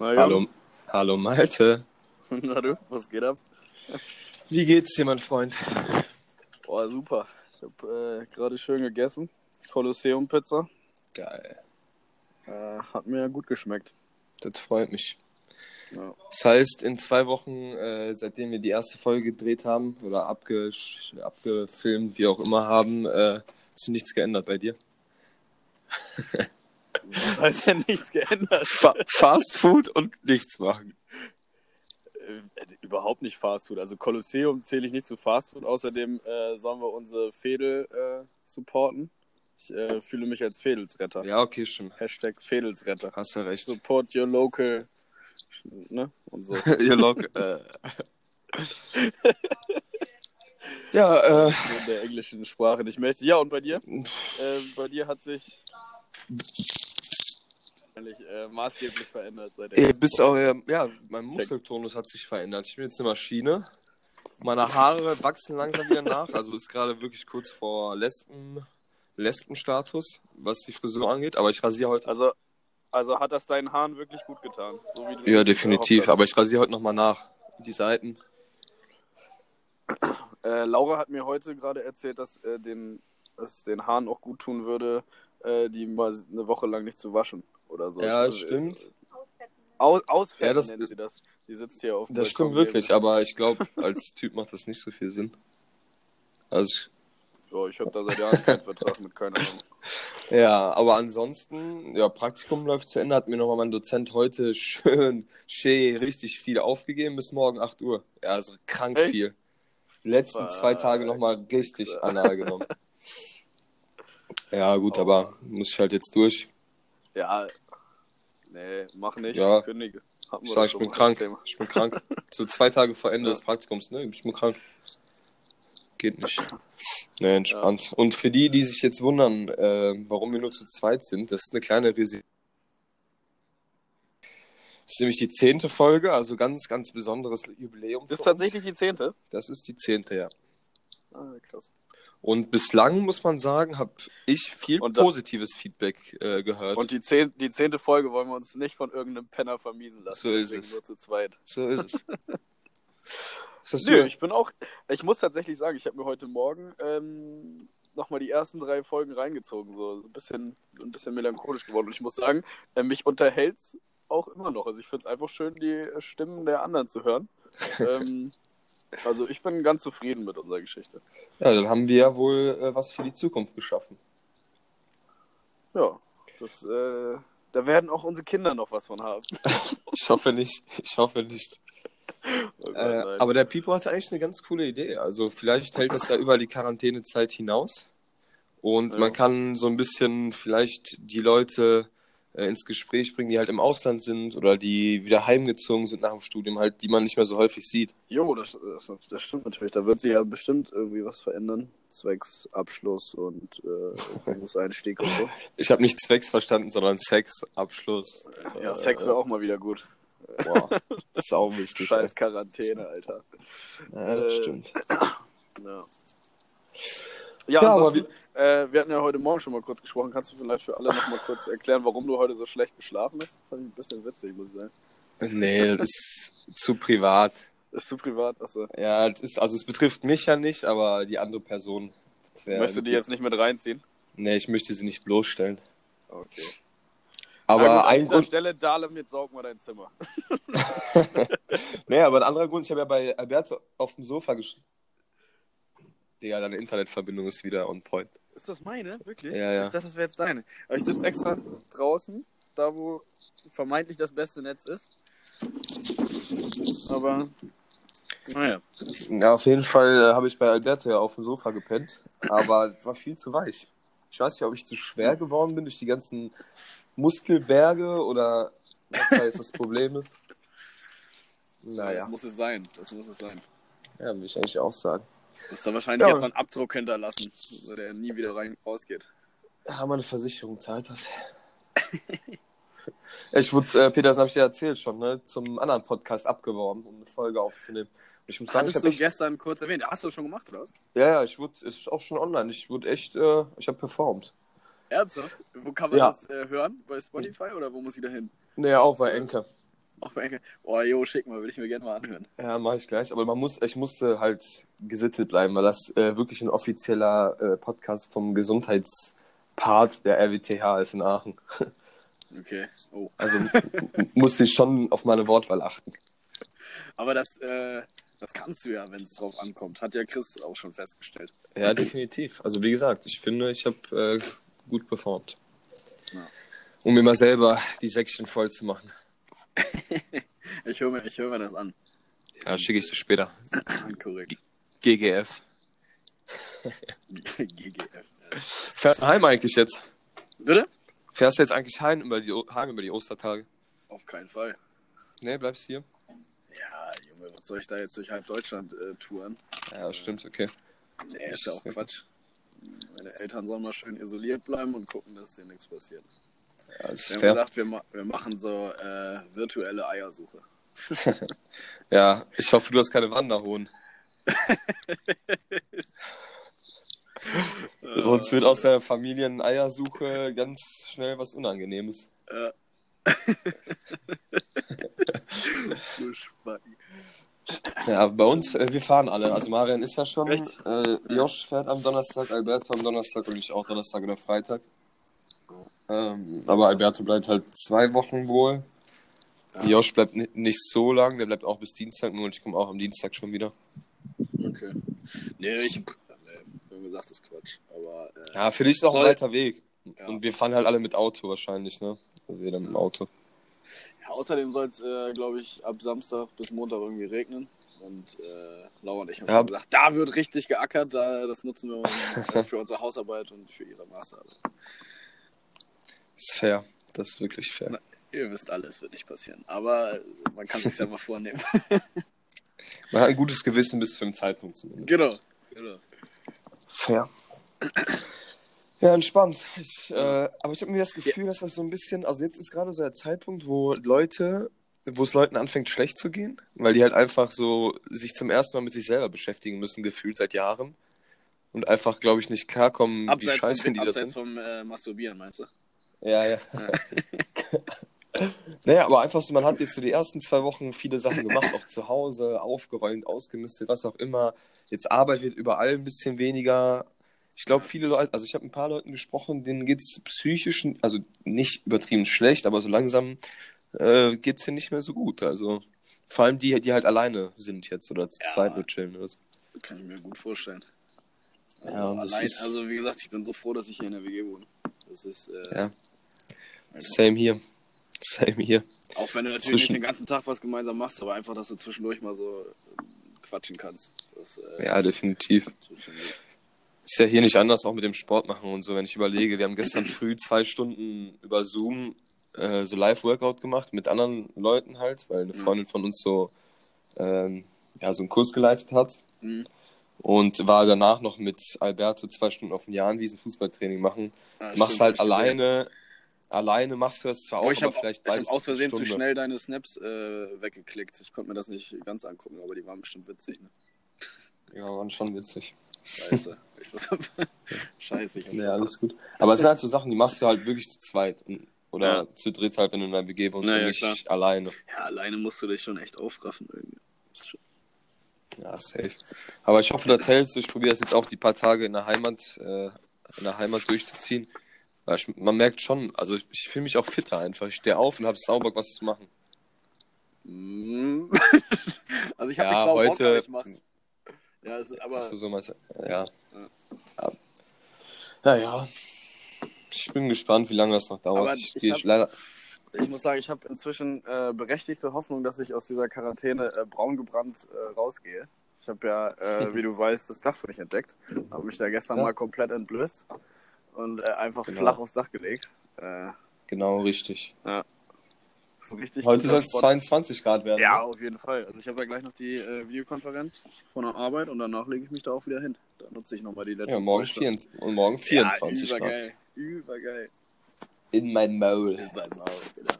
Ja. Hallo, hallo Malte. Na du, was geht ab? Wie geht's dir, mein Freund? Boah, super. Ich habe äh, gerade schön gegessen. Kolosseum-Pizza. Geil. Äh, hat mir gut geschmeckt. Das freut mich. Ja. Das heißt, in zwei Wochen, äh, seitdem wir die erste Folge gedreht haben oder abge abgefilmt, wie auch immer haben, äh, sich nichts geändert bei dir. Was heißt denn nichts geändert? Fa Fast Food und nichts machen. Äh, überhaupt nicht Fastfood. Also Kolosseum zähle ich nicht zu Fastfood. Außerdem äh, sollen wir unsere Fädel äh, supporten. Ich äh, fühle mich als Fädelsretter. Ja, okay, stimmt. Hashtag Fädelsretter. Hast du recht. Support your local. Ne? Und so. Ihr Log. Äh. ja, äh, in der englischen Sprache nicht mächtig. Ja, und bei dir? Äh, bei dir hat sich äh, maßgeblich verändert seit der Ey, ersten bis Folge. auch, ja, mein Muskeltonus hat sich verändert. Ich bin jetzt eine Maschine. Meine Haare wachsen langsam wieder nach. Also ist gerade wirklich kurz vor Lesben, Lesbenstatus, was die Frisur angeht. Aber ich rasiere heute. Also, also hat das deinen Haaren wirklich gut getan? So wie du Ja, definitiv. Aber ich rasiere heute nochmal nach. Die Seiten. Äh, Laura hat mir heute gerade erzählt, dass, äh, den, dass es den Haaren auch gut tun würde, äh, die mal eine Woche lang nicht zu waschen oder so. Ja, Äh, das stimmt. Aus, ausfällen Ja, das- nennt sie das. Die sitzt hier auf dem Das stimmt wirklich. Aber ich glaube, als Typ macht das nicht so viel Sinn. Also. Ja, ich habe da seit Jahren keinen Vertrag mit keiner Ahnung. Ja, aber ansonsten, ja, Praktikum läuft zu Ende, hat mir nochmal mein Dozent heute schön, schön, richtig viel aufgegeben bis morgen 8 Uhr. Ja, also krank Echt? viel. Die letzten zwei Tage nochmal richtig Anna genommen. Ja, gut, Oh. aber muss ich halt jetzt durch. Ja, nee, mach nicht. Ja. Kündige. Ich sag, ich bin krank. Ich bin krank. So zwei Tage vor Ende Ja. des Praktikums, ne? Ich bin krank. Geht nicht. Ne, entspannt. Und für die, die sich jetzt wundern, äh, warum wir nur zu zweit sind, das ist eine kleine Resi Das ist nämlich die zehnte Folge, also ganz, ganz besonderes Jubiläum. Das ist für uns. tatsächlich die zehnte? Das ist die zehnte, ja. Ah, krass. Und bislang, muss man sagen, habe ich viel Und positives Feedback äh, gehört. Und die, zehn, die zehnte Folge wollen wir uns nicht von irgendeinem Penner vermiesen lassen. So ist es. nur zu zweit. so ist es. ist das Nö, ich bin auch. Ich muss tatsächlich sagen, ich habe mir heute Morgen ähm, nochmal die ersten drei Folgen reingezogen. So ein bisschen, ein bisschen melancholisch geworden. Und ich muss sagen, äh, mich unterhält's auch immer noch. Also ich finde es einfach schön, die Stimmen der anderen zu hören. ähm, also ich bin ganz zufrieden mit unserer Geschichte. Ja, dann haben wir ja wohl äh, was für die Zukunft geschaffen. Ja, das, äh, da werden auch unsere Kinder noch was von haben. Ich hoffe nicht. Ich hoffe nicht. Oh Gott, Äh, aber der Pipo hatte eigentlich eine ganz coole Idee. Also vielleicht hält das ja über die Quarantänezeit hinaus. Und Ja. man kann so ein bisschen vielleicht die Leute äh, ins Gespräch bringen, die halt im Ausland sind oder die wieder heimgezogen sind nach dem Studium, halt, die man nicht mehr so häufig sieht. Jo, das, das, das stimmt natürlich. Da wird sich ja bestimmt irgendwie was verändern. Zwecks Abschluss und äh, Berufseinstieg und so. Ich habe nicht Zwecks verstanden, sondern Sex, Abschluss. Ja, Sex wäre auch mal wieder gut. Boah, sau wichtig. Scheiß Quarantäne, Alter. Ja, das Äh, stimmt. Ja, ja, Ja, aber ansonsten, äh, wir hatten ja heute Morgen schon mal kurz gesprochen. Kannst du vielleicht für alle noch mal kurz erklären, warum du heute so schlecht geschlafen hast? Fand ich ein bisschen witzig, muss ich sagen. Nee, das ist zu privat. Ist zu privat? Achso. Ja, das ist, also es betrifft mich ja nicht, aber die andere Person. Das Möchtest du die jetzt nicht mit reinziehen? Nee, ich möchte sie nicht bloßstellen. Okay. Aber gut, an dieser Grund, Stelle, Dahlem, jetzt saug mal dein Zimmer. nee, aber ein anderer Grund, ich habe ja bei Alberto auf dem Sofa geschrieben. Digga, deine Internetverbindung ist wieder on point. Ist das meine? Wirklich? Ja, ja. Ich dachte, das wäre jetzt deine. Aber ich sitze extra draußen, da wo vermeintlich das beste Netz ist. Aber, naja. Ja, auf jeden Fall äh, habe ich bei Alberto ja auf dem Sofa gepennt, aber es war viel zu weich. Ich weiß nicht, ob ich zu schwer geworden bin durch die ganzen Muskelberge oder was da jetzt das Problem ist. Naja, Das muss es sein. Das muss es sein. ja, will ich eigentlich auch sagen. Du hast da wahrscheinlich Ja. jetzt so einen Abdruck hinterlassen, so der nie wieder rein rausgeht. Ja, meine Versicherung zahlt das. ich wurde, äh, Peter, das habe ich dir erzählt schon, ne, zum anderen Podcast abgeworben, um eine Folge aufzunehmen. Ich muss sagen, ich Hattest habe du echt, gestern kurz erwähnt. Hast du schon gemacht, oder was? ja, ja, ich wurde, ist auch schon online. Ich wurde echt, äh, ich habe performt. Ernsthaft? Wo kann man Ja. das äh, hören? Bei Spotify oder wo muss ich da hin? Nee, auch bei Enke. Auf Englisch. Boah, jo, schick mal, würde ich mir gerne mal anhören. Ja, mache ich gleich. Aber man muss, ich musste halt gesittet bleiben, weil das äh, wirklich ein offizieller äh, Podcast vom Gesundheitspart der RWTH ist in Aachen. Okay. Oh. Also musste ich schon auf meine Wortwahl achten. Aber das, äh, das kannst du ja, wenn es drauf ankommt. Hat ja Chris auch schon festgestellt. Ja, definitiv. Also wie gesagt, ich finde, ich habe äh, gut performt. Ja. Um mir mal selber die Säckchen voll zu machen. Ich höre mir, ich hör mir das an. Ja, schicke ich dir später. Korrekt. GGF. GGF. Fährst du heim eigentlich jetzt? Bitte? Fährst du jetzt eigentlich heim über die, heim über die Ostertage? Auf keinen Fall. Nee, bleibst hier? Ja, Junge, was soll ich da jetzt durch halb Deutschland äh, touren? Ja, stimmt, okay. Nee, ist ja auch Quatsch. Meine Eltern sollen mal schön isoliert bleiben und gucken, dass dir nichts passiert. Ja, Wir haben fair. gesagt, wir, ma wir machen so äh, virtuelle Eiersuche. Ja, ich hoffe, du hast keine Wanderhohn. Sonst wird aus der Familieneiersuche ganz schnell was Unangenehmes. Spacken. Ja, bei uns, äh, wir fahren alle. Also Marian ist ja schon. Äh, Josh fährt am Donnerstag, Alberto am Donnerstag und ich auch Donnerstag oder Freitag. Ähm, aber Alberto bleibt halt zwei Wochen wohl. Ja. Josh bleibt ni- nicht so lang, der bleibt auch bis Dienstag nur und ich komme auch am Dienstag schon wieder. Okay. Nee, ich. Nee, wir haben gesagt, das ist Quatsch. Aber. Äh, Ja, für dich ist auch Soll- ein weiter Weg. Ja. Und wir fahren halt alle mit Auto wahrscheinlich, ne? Also jeder mit dem Auto. Ja, außerdem soll es, äh, glaube ich, ab Samstag bis Montag irgendwie regnen. Und äh, Laura und ich haben Ja. schon gesagt, da wird richtig geackert, da, das nutzen wir mal, äh, für unsere Hausarbeit und für ihre Masterarbeit. Ist fair. Das ist wirklich fair. Na. Ihr wisst alles, wird nicht passieren. Aber man kann sich einfach vornehmen. Man hat ein gutes Gewissen bis zu dem Zeitpunkt zumindest. genau. genau. Fair. Ja, entspannt. Ich, äh, aber ich habe mir das Gefühl, dass das so ein bisschen, also jetzt ist gerade so der Zeitpunkt, wo Leute, wo es Leuten anfängt schlecht zu gehen, weil die halt einfach so sich zum ersten Mal mit sich selber beschäftigen müssen, gefühlt seit Jahren. Und einfach, glaube ich, nicht klarkommen, wie Abseits, scheiße vom, die das abseits sind. vom äh, Masturbieren, meinst du? Ja, ja. naja, aber einfach so, man hat jetzt so die ersten zwei Wochen viele Sachen gemacht, auch zu Hause, aufgeräumt, ausgemistet, was auch immer. Jetzt Arbeit wird überall ein bisschen weniger. Ich glaube, viele Leute, also ich habe ein paar Leuten gesprochen, denen geht's psychisch, also nicht übertrieben schlecht, aber so langsam äh, geht's denen nicht mehr so gut. Also vor allem die, die halt alleine sind jetzt oder zu Ja. zweit nur chillen oder so. Kann ich mir gut vorstellen. Also, Ja, allein, ist- also wie gesagt, ich bin so froh, dass ich hier in der WG wohne. Das ist, äh, Ja. Same hier. Same hier. auch wenn du natürlich Zwischen- nicht den ganzen Tag was gemeinsam machst, aber einfach, dass du zwischendurch mal so ähm, quatschen kannst. Das, äh, Ja, definitiv. Ist ja hier nicht anders, auch mit dem Sport machen und so, wenn ich überlege. Wir haben gestern früh zwei Stunden über Zoom äh, so Live-Workout gemacht mit anderen Leuten halt, weil eine Mhm. Freundin von uns so, ähm, ja, so einen Kurs geleitet hat. Mhm. Und war danach noch mit Alberto zwei Stunden auf dem Jahnwiesen Fußballtraining machen. Ja, machst stimmt, halt ich gesehen. Alleine, machst du das zwar Oh, auch, ich aber habe vielleicht ich hab beides aus Versehen zu Stunde. schnell deine Snaps äh, weggeklickt. Ich konnte mir das nicht ganz angucken, aber die waren bestimmt witzig. Ne? Ja, waren schon witzig. Scheiße. Scheiße, ich Ja, alles gut. Aber es sind halt so Sachen, die machst du halt wirklich zu zweit. Oder Ja. zu dritt halt, wenn du in deiner WG wohnst Na und nicht klar. alleine. Ja, alleine musst du dich schon echt aufraffen irgendwie. Ja, safe. Aber ich hoffe, das hältst du. Ich probiere das jetzt auch die paar Tage in der Heimat, äh, in der Heimat durchzuziehen. Ich, man merkt schon, also ich, ich fühle mich auch fitter einfach. Ich stehe auf und habe sauber was zu machen. Mm. also ich habe Ja, nicht sau Bock, heute- aber ich mach's. Ja, es ist, aber du so meinst? Ja. Ja. ja. Naja. Ich bin gespannt, wie lange das noch dauert. Aber ich, ich hab- leider. ich muss sagen, ich habe inzwischen äh, berechtigte Hoffnung, dass ich aus dieser Quarantäne äh, braun gebrannt äh, rausgehe. Ich habe ja, äh, wie du weißt, das Dach für mich entdeckt. Habe mich da gestern Ja. mal komplett entblößt und äh, einfach Genau. flach aufs Dach gelegt. Äh, Genau, richtig. ist ein richtig Heute soll es Spot. 22 Grad werden. Ja, ne? auf jeden Fall. Also ich habe ja gleich noch die äh, Videokonferenz von der Arbeit und danach lege ich mich da auch wieder hin. Da nutze ich nochmal die letzten Ja, morgen, zwei Stunden. 24, und morgen 24 ja, Grad. übergeil. Übergeil. In mein Maul. Beim Maul, genau.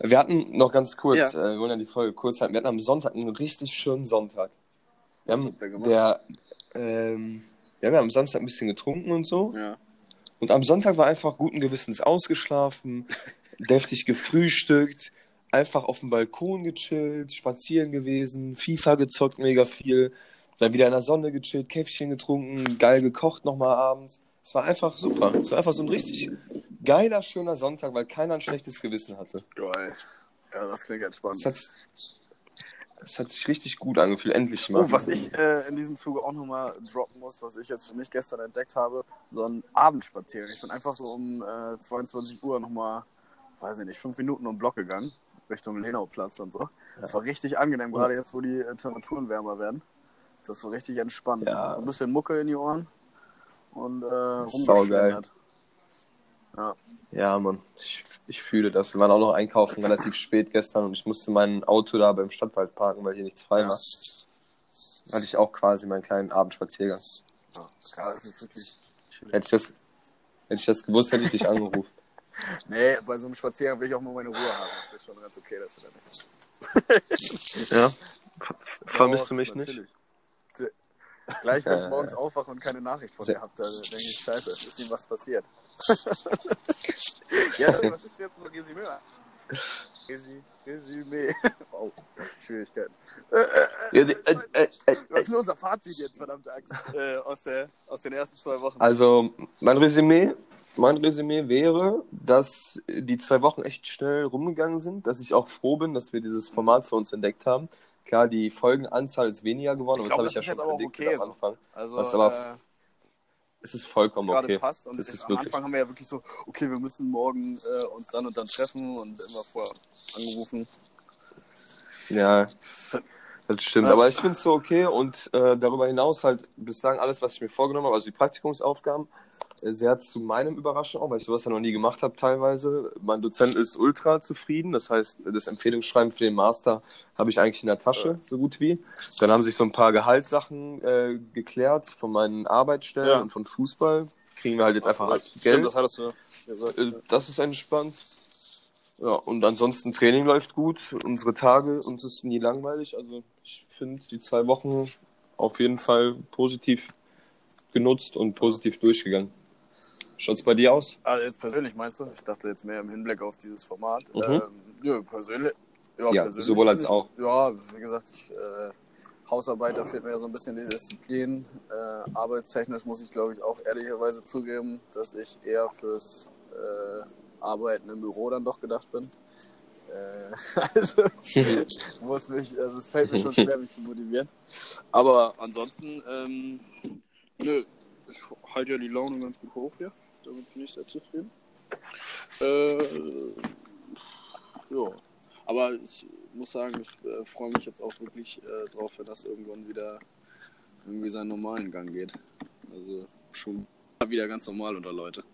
Wir hatten noch ganz kurz, Ja. äh, wir wollen ja die Folge kurz halten. Wir hatten am Sonntag einen richtig schönen Sonntag. Wir Was haben, habt ihr gemacht? der, ähm, ja, wir haben am Samstag ein bisschen getrunken und so. Ja. Und am Sonntag war einfach guten Gewissens ausgeschlafen, deftig gefrühstückt, einfach auf dem Balkon gechillt, spazieren gewesen, FIFA gezockt mega viel, dann wieder in der Sonne gechillt, Käffchen getrunken, geil gekocht nochmal abends. Es war einfach super. Es war einfach so ein richtig geiler, schöner Sonntag, weil keiner ein schlechtes Gewissen hatte. Geil. Ja, das klingt entspannt. Es hat, es hat sich richtig gut angefühlt, endlich mal. Oh, was ich äh, in diesem Zuge auch nochmal droppen muss, was ich jetzt für mich gestern entdeckt habe, so ein Abendspaziergang. Ich bin einfach so um äh, 22 Uhr nochmal, weiß ich nicht, fünf Minuten um den Block gegangen, Richtung Lenauplatz und so. Das war richtig angenehm, gerade jetzt, wo die äh, Temperaturen wärmer werden. Das war richtig entspannt. Ja. So ein bisschen Mucke in die Ohren und äh, Saugeil. rumgeschlendert. Ja. Ja, Mann, ich, ich fühle das. Wir waren auch noch einkaufen relativ spät gestern und ich musste mein Auto da beim Stadtwald parken, weil hier nichts frei Ja. war. Hatte ich auch quasi meinen kleinen Abendspaziergang. ja, das ist wirklich chillig. Hätte ich das, hätte ich das gewusst, hätte ich dich angerufen. Nee, bei so einem Spaziergang will ich auch mal meine Ruhe haben. Das ist schon ganz okay, dass du da nicht Ja? Ver- Vermisst du mich nicht? Gleich, wenn ich morgens aufwache und keine Nachricht von dir habe, da denke ich, scheiße, ist ihm was passiert. ja, was ist jetzt so Resümee? Resi- Resümee. Wow, Schwierigkeiten. Äh, äh, äh, Was ist denn unser Fazit jetzt, verdammte Axt, äh, aus, der, aus den ersten zwei Wochen? Also, mein Resümee, mein Resümee wäre, dass die zwei Wochen echt schnell rumgegangen sind, dass ich auch froh bin, dass wir dieses Format für uns entdeckt haben. Klar, die Folgenanzahl ist weniger geworden, aber Ich glaub, das habe das ich ja schon aber prediktet okay am. Anfang. Also, was aber äh, Es ist vollkommen okay. passt. Und Das jetzt ist am Anfang haben wir ja wirklich so, okay, wir müssen morgen äh, uns dann und dann treffen und immer vorher angerufen. Ja, das stimmt. Ja. Aber ich finde es so okay und äh, darüber hinaus halt bislang alles, was ich mir vorgenommen habe, also die Praktikumsaufgaben, sehr zu meinem Überraschen auch, weil ich sowas ja noch nie gemacht habe teilweise. Mein Dozent ist ultra zufrieden, das heißt, das Empfehlungsschreiben für den Master habe ich eigentlich in der Tasche, so gut wie. Dann haben sich so ein paar Gehaltssachen äh, geklärt von meinen Arbeitsstellen Ja. und von Fußball. Kriegen wir halt jetzt einfach halt Geld. das hattest du gesagt. Äh, Das ist entspannt. Ja, und ansonsten Training läuft gut. Unsere Tage, uns ist nie langweilig. Also ich finde die zwei Wochen auf jeden Fall positiv genutzt und positiv durchgegangen. Schaut's bei dir aus? Also jetzt persönlich meinst du? Ich dachte jetzt mehr im Hinblick auf dieses Format. Mhm. Ähm, ja, persönlich. Ja, Ja, persönlich sowohl als auch. Ja, wie gesagt, ich, äh, Hausarbeit, da fehlt mir ja so ein bisschen die Disziplin. Äh, arbeitstechnisch muss ich, glaube ich, auch ehrlicherweise zugeben, dass ich eher fürs äh, Arbeiten im Büro dann doch gedacht bin. Äh, also muss mich, also es fällt mir schon schwer, mich zu motivieren. Aber ansonsten, ähm, nö, ich halte ja die Laune ganz gut hoch hier. Damit bin ich sehr zufrieden. Äh, ja. Aber ich muss sagen, ich äh, freue mich jetzt auch wirklich äh, drauf, wenn das irgendwann wieder irgendwie seinen normalen Gang geht. Also schon wieder ganz normal unter Leute.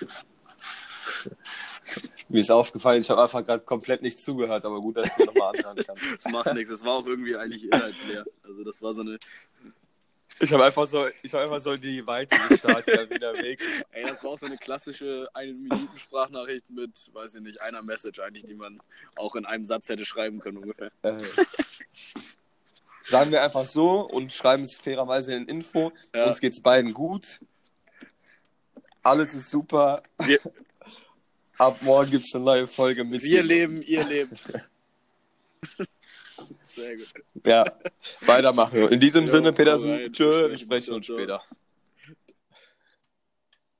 Mir ist aufgefallen, ich habe einfach gerade komplett nicht zugehört, aber gut, dass ich nochmal anhören kann. Das macht nichts, das war auch irgendwie eigentlich inhaltsleer. Also das war so eine. Ich habe einfach so, ich habe einfach so die Weite gestartet, wieder weg. Ey, das war auch so eine klassische eine Minuten Sprachnachricht mit, weiß ich nicht, einer Message eigentlich, die man auch in einem Satz hätte schreiben können ungefähr. Äh, sagen wir einfach so und schreiben es fairerweise in Info. Ja. Uns geht's beiden gut. Alles ist super. Wir, Ab morgen gibt's eine neue Folge mit. wir leben, ihr lebt. Sehr gut. Ja, weitermachen. In diesem Jo, Sinne, Petersen, tschö, wir sprechen uns. später.